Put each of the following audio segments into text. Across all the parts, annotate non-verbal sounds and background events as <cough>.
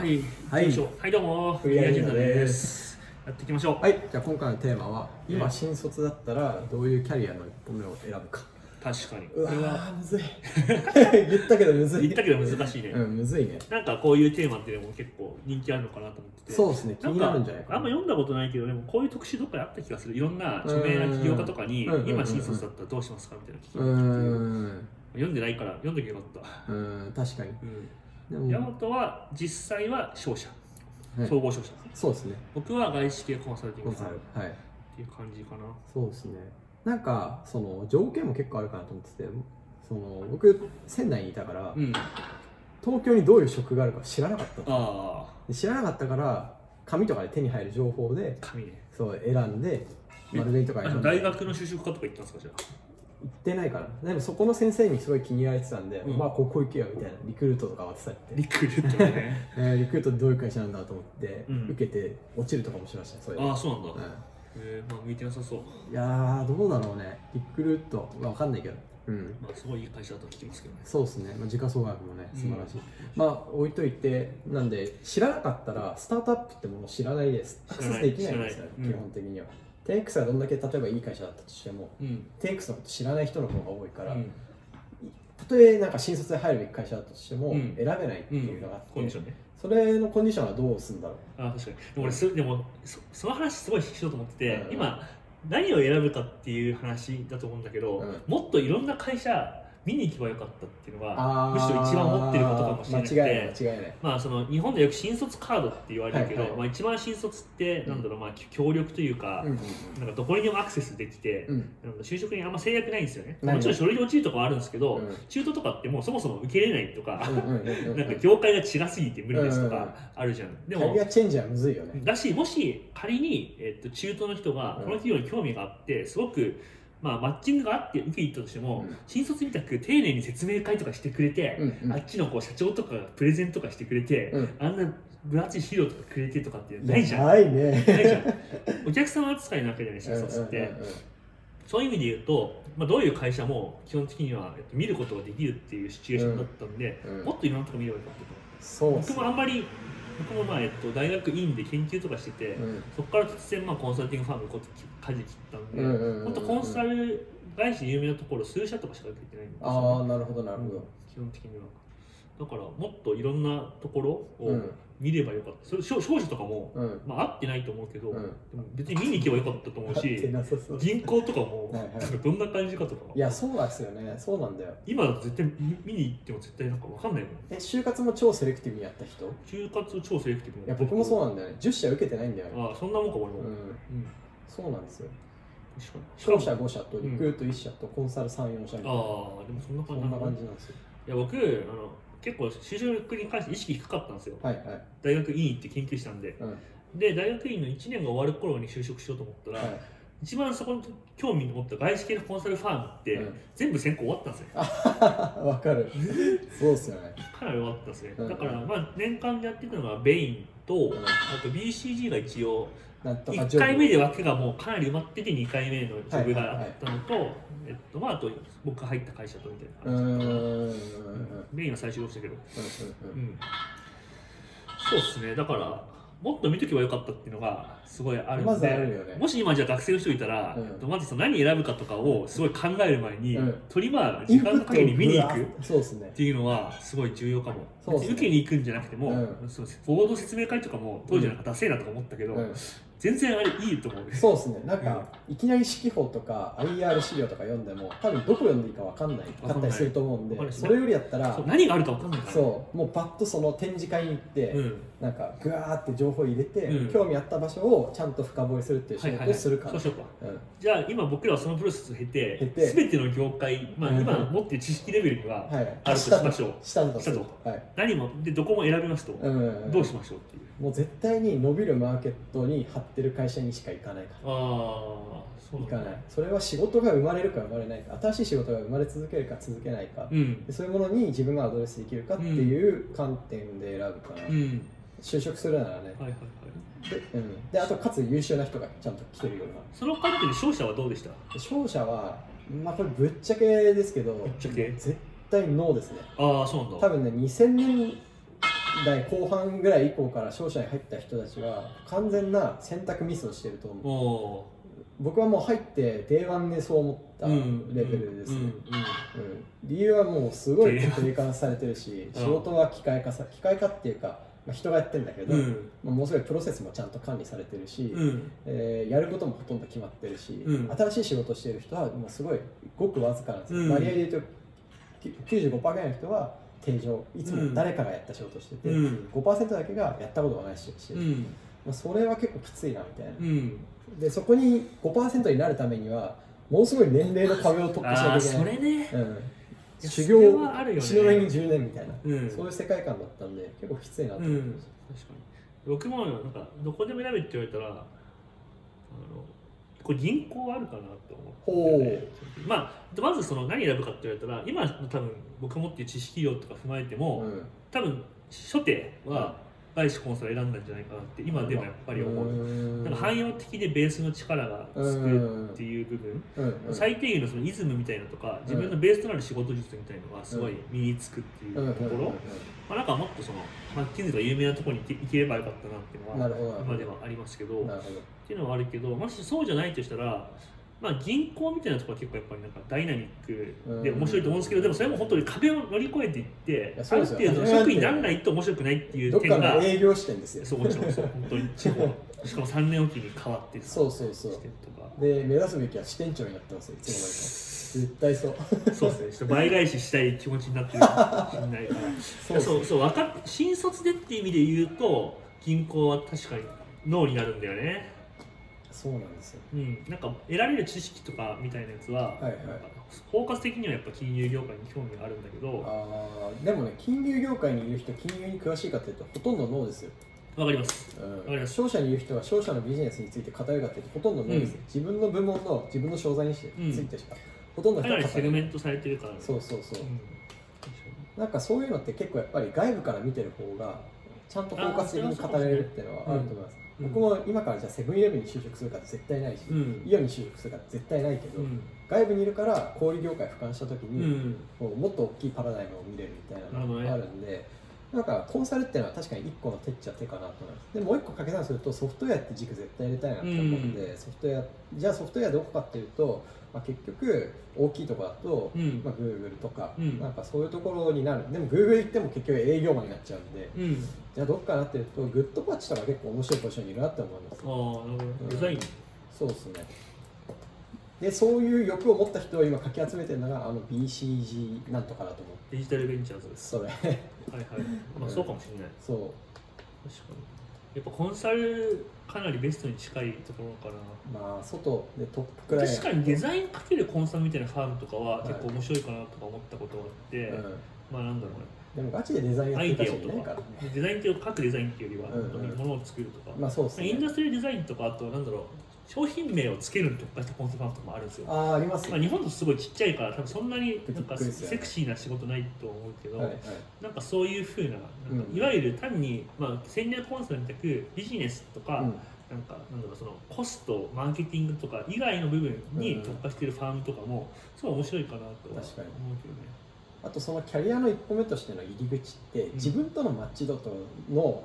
はい、はい。はい、どうも、フリーアジェンダでです。やっていきましょう。はい、じゃあ今回のテーマは今うん新卒だったらどういうキャリアの一歩目を選ぶか。確かに。うわこれは。ーむずい。<laughs> 言ったけどむずい。言ったけど難しいね。うんむずいね。なんかこういうテーマっていうのも結構人気あるのかなと思ってて。そうですね。気になるんじゃないかあんま読んだことないけど、でもこういう特集どっかであった気がする。いろんな著名な起業家とかに今新卒だったらどうしますかみたいな聞きうーん読んでないから読んできゃよかった。うーん。確かに。うん。でヤマトは実際は商社、はい。総合商社。そうですね。僕は外資系コンサルティングさん。っルはい。ていう感じかな。そうですね。なんかその条件も結構あるかなと思っててその僕仙台にいたからうん。東京にどういう職があるか知らなかったの。あ知らなかったから紙とかで手に入る情報で紙ね。そう選んで丸紅とか大学の就職課とか行ったんですかじゃあ？行ってないから。でもそこの先生にすごい気に入られてたんで、うん。まあここ行けよみたいなリクルートとか渡されて。リクルートね。<laughs> えーリクルートってどういう会社なんだと思って、うん。受けて落ちるとかもしましたねそれで。ああ、そうなんだ。うえー、まあ向いてなさそう。んいやーどうだろうね。リクルートわかんないけど。うん。まあすごいいい会社だと聞きますけどね。そうですね、まあ、時価総額もねうん。素晴らしい、まあ置いといてなんで知らなかったらスタートアップってものを知らないです。アクセスできないんですよ、知らない。基本的には 10X がどんだけ例えばいい会社だったとしてもうん。10X のこと知らない人の方が多いから、うん。たとえなんか新卒で入るべき会社だとしてもうん。選べないっていうのがあって、コンディションね。それのコンディションはどうするんだろう？ああ、確かに。でも俺す、でもそ、その話すごいしようと思ってて、うん。今、何を選ぶかっていう話だと思うんだけど、うん。もっといろんな会社見に行けばよかったっていうのが、あー。むしろ一番思ってることかもしれなくて。まあその日本でよく新卒カードって言われるけど、はいはいまあ、一番新卒ってなんだろう、まあ、協力というか、うん。なんかどこにでもアクセスできて、うん。就職にあんま制約ないんですよね。もちろん書類で落ちるとかはあるんですけど、うん。中途とかってもうそもそも受けれないとか、うんうんうんうんなんか業界が違すぎて無理ですとうん。かあるじゃん。でキャもリアチェンジはむずいよね。だし、もし仮に、えっと、中途の人がうん。この企業に興味があって、すごく、まあ、マッチングがあって受けに行ったとしても、うん。新卒みたく丁寧に説明会とかしてくれて、うんうん。あっちのこう社長とかがプレゼンとかしてくれて、うん。あんな分厚い資料とかくれてとかってないじゃん。ないね。ないじゃん。<laughs> お客様扱いなわけじゃない新卒って、うんうんうんうん。そういう意味で言うと、まあ、どういう会社も基本的には、えっと、見ることができるっていうシチュエーションだったんで、うん。もっといろんなとこ見ればよかったと。そう僕もあんまり僕もまあ、えっと、大学院で研究とかしてて、うん。そこから突然まあコンサルティングファームにこう舵切ったんで、本当コンサル会社有名なところ数社とかしか受けてないんですよ。ああなるほどなるほど。基本的には。だからもっといろんなところをうん。見ればよかった。それ商商社とかも、うん。まあ、合ってないと思うけど、うん。でも別に見に行けばよかったと思うし銀行とかも、どんな感じかとかいやそうなんですよね。そうなんだよ。今だと絶対見見に行っても絶対なんか分かんないもん。え就活も超セレクティブにやった人？い就活超セレクティブや僕もそうなんだよね。10社受けてないんだよね。ああそんなもんか俺も、うん。うんそうなんですよ。商社5社とリクルート1社とコンサル3、4社みたいな。ああでもそんなそ感じんな感じなんですよ。いや僕あの結構就職に関して意識低かったんですよ。はいはい。大学院行って研究したんで。うん。で大学院の1年が終わる頃に就職しようと思ったら、はい。一番そこに興味を持った外資系のコンサルファームって、うん。全部選考終わったんですよ。わかる。そうっすよね。かなり終わったんですね、うん。だからまあ年間でやっていくのがベインと、ん。あと BCG が一応1回目で枠がもうかなり埋まってて2回目のジョブがあったのと、えっとまあ、あと僕が入った会社とみたいな感じうんうん。メインは最初でしたけど、うんうん、そうっすね。だからもっと見とけばよかったっていうのがすごいあるんで、まね。もし今じゃあ学生の人いたら、うん。まずその何選ぶかとかをすごい考える前に、うん。とりまあ時間のかけに見に行くっそうですね。ていうのはすごい重要かも、ね。受けに行くんじゃなくても、うん。そうボード説明会とかも当時なんかダセえなとか思ったけど、うん全然あれいいと思うね。そうですね。なんか、いきなり指揮法とか IR 資料とか読んでも多分どこ読んでいいかわかんないかったりすると思うんでそれよりやったら何があるか分かんないから。そうもうパッとその展示会に行って、うん。なんかぐわーって情報入れて、うん。興味あった場所をちゃんと深掘りするっていう仕事をするから、そうしようか。うん。じゃあ今僕らはそのプロセスを経て経て。全ての業界、まあ、うん。今持ってる知識レベルにははい。あるとしましょう。したんだと。はい。何もでどこも選びますと、うん。どうしましょうっていう。もう絶対に伸びるマーケットに張ってる会社にしか行かないかああそ行かない。それは仕事が生まれるか生まれないか。新しい仕事が生まれ続けるか続けないか、うん。でそういうものに自分がアドレスできるかっていう観点で選ぶかな、うん。就職するならね。はいはいはい。で,、うん、であとかつ優秀な人がちゃんと来てるような。その観点で勝者はどうでした？で勝者はまあこれぶっちゃけですけどぶっちゃけ？絶対ノーですね。ああそうなんだ。多分ね2000年代後半ぐらい以降から商社に入った人たちは完全な選択ミスをしてると思う。お僕はもう入って Day1 でそう思ったレベルですね、理由はもうすごい固定化されてるしうん。仕事は機械化さ機械化っていうか、まあ、人がやってるんだけど、うん。まあ、もうすごいプロセスもちゃんと管理されてるし、うん。えーやることもほとんど決まってるし、うん。新しい仕事をしている人は今すごいごくわずかなんですよ、うん。割合で言うとき95%ぐらいの人は定常いつも誰かがやった仕事をしてて、うん。5%だけがやったことがないしうん。まあ、それは結構きついなみたいな。う、ん。でそこに5%になるためにはものすごい年齢の壁を突破しなきゃいけない。それね。うん、修行死の上に10年みたいな、うん。そういう世界観だったんで結構きついなと思ってうん、確かに。僕もなんかどこでも選べって言われたらあのこれ銀行あるかなって思って、ね、まあまずその何選ぶかって言われたら今の多分僕が持っている知識量とか踏まえても、うん。多分初手は外資コンサル選んだんじゃないかなって今でもやっぱり思う、ん。なんか汎用的でベースの力がつくっていう部分、最低限のそのイズムみたいなのとか自分のベースとなる仕事術みたいなのがすごい身につくっていうところ、まあ、なんかもっとそのマッキンゼーとか有名なところに行ければよかったなっていうのは今ではありますけど。っていうのはあるけどもしそうじゃないとしたら、まあ、銀行みたいなところは結構やっぱりなんかダイナミックで面白いと思うんですけどでもそれも本当に壁を乗り越えていってある程度職員にならないと面白くないっていうどっか点がの営業視点ですよ。そうもちろんそう本当に地方 <laughs> しかも3年おきに変わってさそうそうそう。で目指すべきは支店長になってますよいつの間にか。絶対そう。そうですね。ちょっと倍返ししたい気持ちになってるかもしれないから。<laughs> そうそうそう分かっ新卒でっていう意味で言うと銀行は確かに脳になるんだよねそうなんですよ。うん、なんか得られる知識とかみたいなやつは、はいはい。包括的にはやっぱ金融業界に興味があるんだけどあーでもね金融業界にいる人金融に詳しいかっていうとほとんどノーですよ、わかります。うん、かります。商社にいる人は商社のビジネスについて語るかっていうとほとんどノーですよ、自分の部門の自分の商材についてしか、ほとんどのかなり人は語るセグメントされてるから、そうそうそう、うん。なんかそういうのって結構やっぱり外部から見てる方がちゃんと包括的に語れるっていうのはあると思います、うん僕も今からじゃあセブンイレブンに就職するかって絶対ないし、うん。イオンに就職するかって絶対ないけど、うん。外部にいるから小売業界俯瞰した時うに、ん。こうもっと大きいパラダイムを見れるみたいなのがあるんで、なんかコンサルっていうのは確かに1個の手っちゃ手かなと思います。でもう1個掛け算するとソフトウェアって軸絶対入れたいなと思うんで、ソフトウェアじゃあソフトウェアどこかっていうと、まあ、結局大きいところだと、うん。まあ、Google とか、うん。なんかそういうところになる。でも Google 行っても結局営業マンになっちゃうんでうん。じゃあどっかなっていうとグッドパッチとか結構面白いポジションにいるなって思います。ああなるほど。デザイン。そうですね。でそういう欲を持った人を今かき集めてるのがあの BCG なんとかだと思うデジタルベンチャーズです。それ。はいはい。まあそうかもしれない。そう。確かにやっぱコンサルかなりベストに近いところかな。まあ外でトップクライアント確かにデザインかけるコンサルみたいなファームとかははい結構面白いかなとか思ったことがあって、うん。まあなんだろうね。でもガチでデザインやってアイデる人いないかアとか。らデザインっていう各デザインっていうよりはうんうん。本当に物を作るとか、まあそうですね。インダストリールデザインとかあとなんだろう商品名をつけるに特化したコンサルファームとかもあるんですよ。あああります。まあ、日本とすごいちっちゃいから多分そんなになんかセクシーな仕事ないと思うけど、はいはい。なんかそういうふうななんかうん。いわゆる単に、まあ、戦略コンサルみたくビジネスとか、うん。なんかなんだろうそのコストマーケティングとか以外の部分に特化しているファームとかもすごい面白いかなとは思うけどね。あとそのキャリアの一歩目としての入り口って自分とのマッチ度との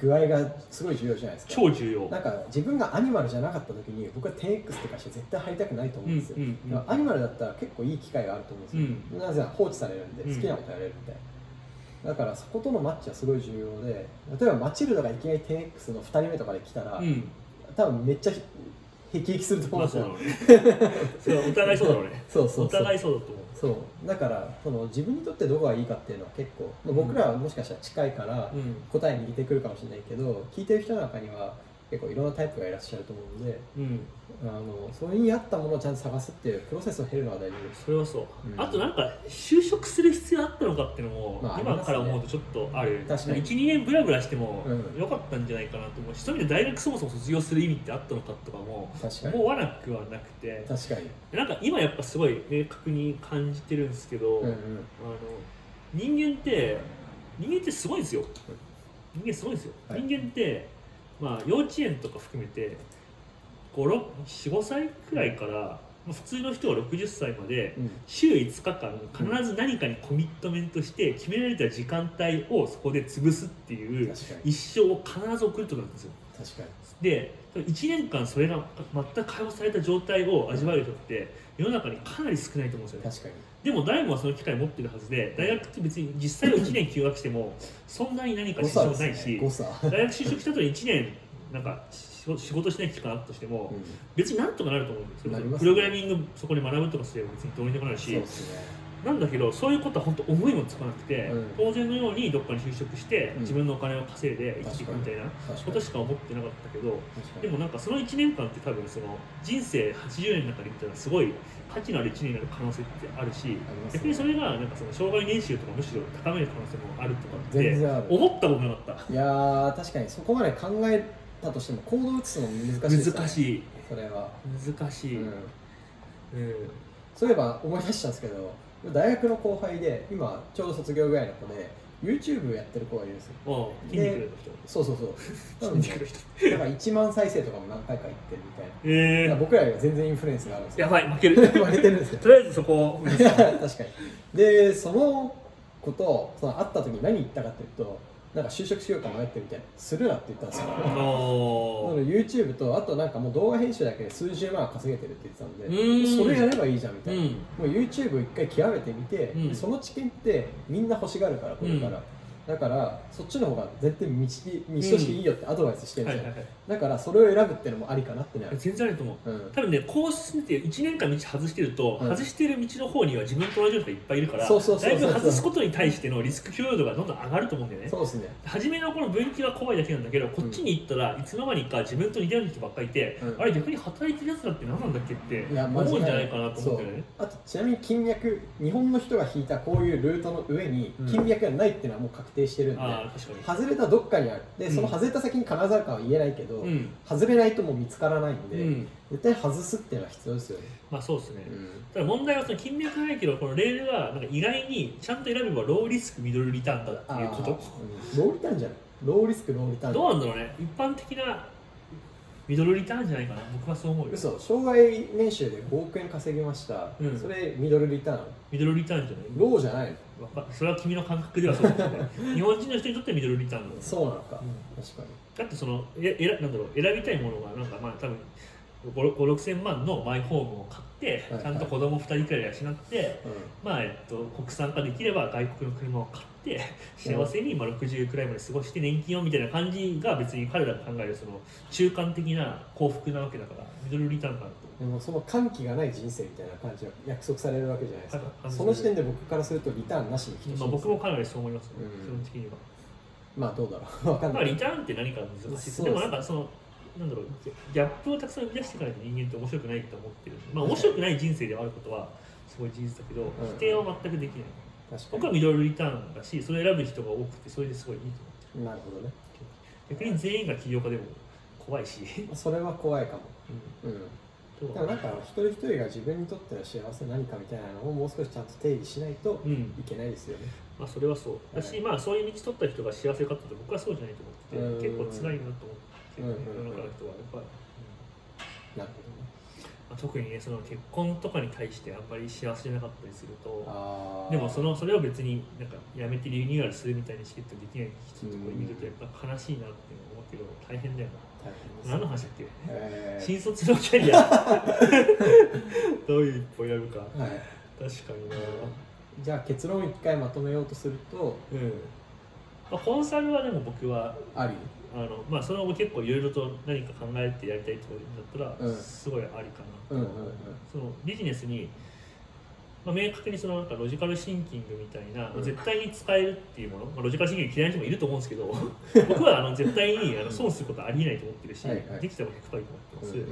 具合がすごい重要じゃないですか。超重要。なんか自分がアニマルじゃなかった時に僕は 10X って会社絶対入りたくないと思うんですよ、うんうんうんアニマルだったら結構いい機会があると思うんですよ、なぜなら放置されるんでうん。好きなことやれるみたいな、だからそことのマッチはすごい重要で例えばマチルダがいきなり 10X の2人目とかで来たら、うん。多分めっちゃへきへきすると思まうんあですよ、それはお互いそうだろうね。<laughs> そうそうそうお互いそうだと思う。そうだからその自分にとってどこがいいかっていうのは結構、まあ僕らはもしかしたら近いからうん。答えに似てくるかもしれないけど聞いてる人の中には結構いろんなタイプがいらっしゃると思うんでうん。あのそれに合ったものをちゃんと探すっていうプロセスを経るのは大丈夫ですそれはそう、うん。あとなんか就職する必要あったのかっていうのも、まあ今から思うとちょっとある、確かに。12年ブラブラしてもうんよかったんじゃないかなと思う。しそういう意味で大学そもそも卒業する意味ってあったのかとかも思わなくはなくて。確かに。なんか今やっぱすごい明確に感じてるんですけど、うんうん。あの人間って人間ってすごいんですよ。人間すごいんですよ、はい。人間って、まあ、幼稚園とか含めて45歳くらいから普通の人は60歳までうん。週5日間必ず何かにコミットメントして決められた時間帯をそこで潰すっていう一生を必ず送るってことなんですよ。確かに。で1年間それが全く解放された状態を味わえる人って世の中にかなり少ないと思うんですよね。確かに。でも誰もがその機会を持ってるはずで大学って別に実際は1年休学してもそんなに何か支障ないし、ね。大学就職した後に1年なんか仕仕事しない期間あったとしても、うん。別になんとかなると思うんですよ、ね。プログラミングそこで学ぶとかすれば別にどうにでもなるし。ね。なんだけどそういうことは本当思いもつかなくて、うん。当然のようにどっかに就職して、うん。自分のお金を稼いで生きていくみたいなことしか思ってなかったけどでもなんかその1年間って多分その人生80年の中で見たらすごい価値のある1年になる可能性ってあるしね。逆にそれがなんかその障害年収とかむしろ高める可能性もあるとかって思ったことなかった。いやー確かにそこまで考えたとしても行動を移すのも難しいですよね。難しい。それは、難しい、うん、うん。そういえば思い出したんですけど大学の後輩で今ちょうど卒業ぐらいの子で YouTube やってる子がいるんですよ。ああ筋肉の人。そうそうそう。<laughs> 筋肉の人。なんか1万再生とかも何回かいってるみたいな。ええだから僕らよりは全然インフルエンスがあるんですよ。やばい負ける。<laughs> 負けてるんですよ。とりあえずそこを。<laughs> 確かに。でその子とその会った時に何言ったかっていうとなんか就職しようか迷ってるみたいなするなって言ったんですよ。あなのので YouTube とあとなんかもう動画編集だけで数十万稼げてるって言ってたんでそれやればいいじゃんみたいな、うん。もう YouTube 一回極めてみて、うん。でその知見ってみんな欲しがるからこれから、うん。だからそっちの方が絶対道道としていいよってアドバイスしてるんですよ、はいはいはいだからそれを選ぶっていうのもありかなってね全然あると思う。うん。多分ねこう進めて1年間道外してると、うん。外してる道の方には自分と同じ人がいっぱいいるからそうそうそうそうだいぶ外すことに対してのリスク許容度がどんどん上がると思うんだよね。そうですね。初めのこの分岐は怖いだけなんだけどこっちに行ったらいつの間にか自分と似たような人ばっかりいて、うん。あれ逆に働いてるやつだって何なんだっけって思うんじゃないかなと思うんだよね。あとちなみに金脈日本の人が引いたこういうルートの上にうん。金脈がないっていうのはもう確定してるんで、外れたどっかにある。でうん。その外れた先に金沢かは言えないけど、にうん、外れないともう見つからないんで、うん、絶対外すっていうのは必要ですよね、まあそうですね、うん。ただ問題はその金脈がないけどこのレールがなんか意外にちゃんと選べばローリスクミドルリターンだっていうこと。うん。ローリターンじゃない。ローリスクローリターン。どうなんだろうね。一般的なミドルリターンじゃないかな。僕はそう思うよ。嘘。障害年収で5億円稼ぎました、うん。それミドルリターン？ミドルリターンじゃない。ローじゃないそれは君の感覚ではそう <laughs> 日本人の人にとってはミドルリターンだそうなのか、うん。確かにだってそのええらなんだろう選びたいものがなんかまあ多分56000万のマイホームを買って、はいちゃんと子供2人くらい養って、うまあえっと、国産化できれば外国の車を買って幸せにまあ60くらいまで過ごして年金をみたいな感じが別に彼らが考えるその中間的な幸福なわけだからミドルリターンかなと。ん、でもその歓喜がない人生みたいな感じが約束されるわけじゃないですか、はい。その時点で僕からするとリターンなしに等しいんですまあ、僕もかなりそう思います、ね。うん。基本的には。まあどうだろう。<laughs> わかんまあ、ない、リターンって何か難しいです。そうでもなんかそのなんだろうギャップをたくさん生み出していかないと人間って面白くないと思ってる。まあ面白くない人生ではあることはすごい事実だけど、ん。否定は全くできない。確か僕はミドルリターンだしそれを選ぶ人が多くてそれですごいいいと思ってになるほどね。る逆に全員が起業家でも怖いし、それは怖いかも。うん。うんでもなんか一人一人が自分にとっての幸せ何かみたいなのをもう少しちゃんと定義しないとうん。いけないですよね。まあそれはそう。だし、はいまあそういう道取った人が幸せかって僕はそうじゃないと思っててうん。結構辛いなと思ってうんうんうん世の中の人はやっぱり、うん。なるほど特にねその結婚とかに対してあんまり幸せじゃなかったりするとでもそのそれを別になんかやめてリニューアルするみたいにチケットできない人とか見るとやっぱ悲しいなって思うけど大変だよな。何の話だっけえ新卒のキャリア。<laughs> どういう一歩選ぶか。ーはい。確かにな。じゃあ結論を一回まとめようとするとうん、まあ、コンサルはでも僕はあり？あのまあそれも結構いろいろと何か考えてやりたいとだったら、うん。すごいありかなうんうんうん。そのビジネスに、まあ、明確にそのなんかロジカルシンキングみたいな、うん。絶対に使えるっていうもの、まあ、ロジカルシンキング嫌いな人もいると思うんですけど <laughs> 僕はあの絶対にあの損することはありえないと思ってるし、はいはい。できたら100%いいと思ってます、うんうん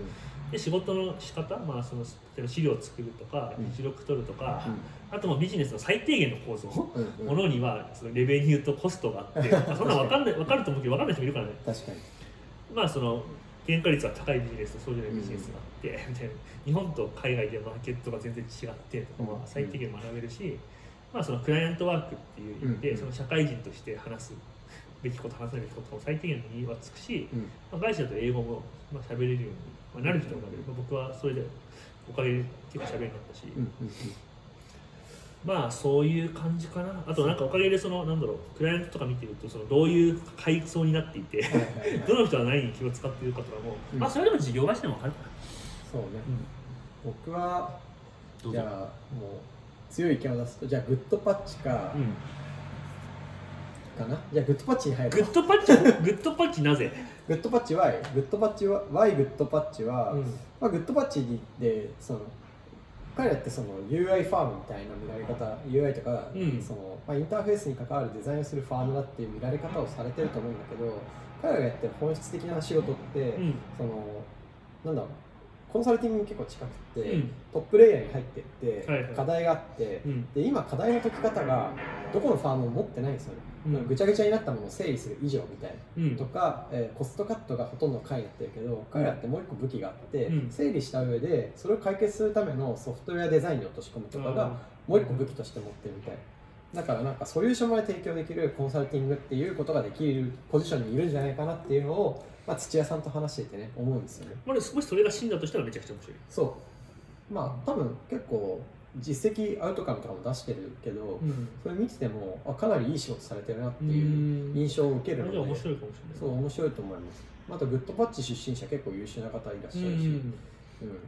で仕事の仕方、まあ、その例えば資料を作るとかうん。記録取るとか、あともビジネスの最低限の構造、ものにはそのレベニューとコストがあって、<laughs> まあそんなの分かんない分かると思うけど分かんない人もいるからね。確かに。まあその原価率は高いビジネスとそうじゃないビジネスがあって、みたいな日本と海外でマーケットが全然違ってとか、まあ、最低限学べるし、まあそのクライアントワークっていう意味で、うん。その社会人として話すべきこと話さないべきことも最低限にはつくし、うん。まあ、外資だと英語もまあ喋れるように、まあ、なる人もなる、まあ、僕はそれでおかげで結構喋るようになったし、うんうんうん。まあそういう感じかな。あとなんかおかげでそのなんだろうクライアントとか見てるとそのどういう階層になっていて <laughs> どの人は何に気を使っているかとかも、うん。まあそれでも事業会社でも分かるかそうね。な、僕はじゃあもう強い意見を出すとじゃあ Goodpatch か、うんかな？じゃあ Goodpatch に入る Goodpatch は Goodpatch なぜ、 Goodpatch Why Goodpatch は Why Goodpatch は、うん。まあ、 Goodpatch でその彼らってその UI ファームみたいな見られ方 UI とか、うん。そのまあ、インターフェースに関わるデザインをするファームだっていう見られ方をされてると思うんだけど彼らがやってる本質的な仕事って、うん。そのなんだろうコンサルティングに結構近くって、うん。トップレイヤーに入ってって、はいはい。課題があって、うん。で今課題の解き方がどこのファームも持ってないんですよね、うん。ぐちゃぐちゃになったものを整理する以上みたいな。うん。とか、えーコストカットがほとんどの回になってるけど彼らってもう一個武器があって、うん。整理した上でそれを解決するためのソフトウェアデザインに落とし込むとかがもう一個武器として持ってるみたいだからなんかソリューションまで提供できるコンサルティングっていうことができるポジションにいるんじゃないかなっていうのを、まあ、土屋さんと話していてね思うんですよね。まあ、もしそれが死んだとしたらめちゃくちゃ面白い。そう。まあ多分結構実績アウトカムとかも出してるけど、うん。それ見ててもあかなりいい仕事されてるなってういうん。印象を受けるので、面白いかもしれない。そう面白いと思います。あとグッドパッチ出身者結構優秀な方いらっしゃるし、うんうん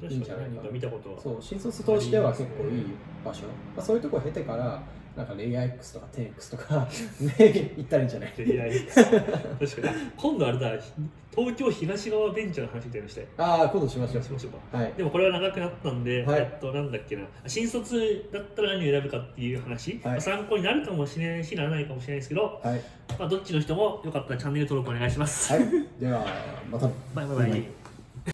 いいんじゃないか見たことは。そう新卒としては結構いい場所、まあ、そういうところ経てからなんかレイヤー X とか 10X とかね <laughs> 行ったらいいんじゃない？いやいや確かに。今度あれだ。東京東側ベンチャーの話みたいなのしたい。ああ今度しましょう。しましょうか。はい。でもこれは長くなったんで、はい。えっとなんだっけな。新卒だったら何を選ぶかっていう話、はい。まあ参考になるかもしれないしならないかもしれないですけど、はい、まあ、どっちの人もよかったらチャンネル登録お願いします、はい、ではまた。バイバイ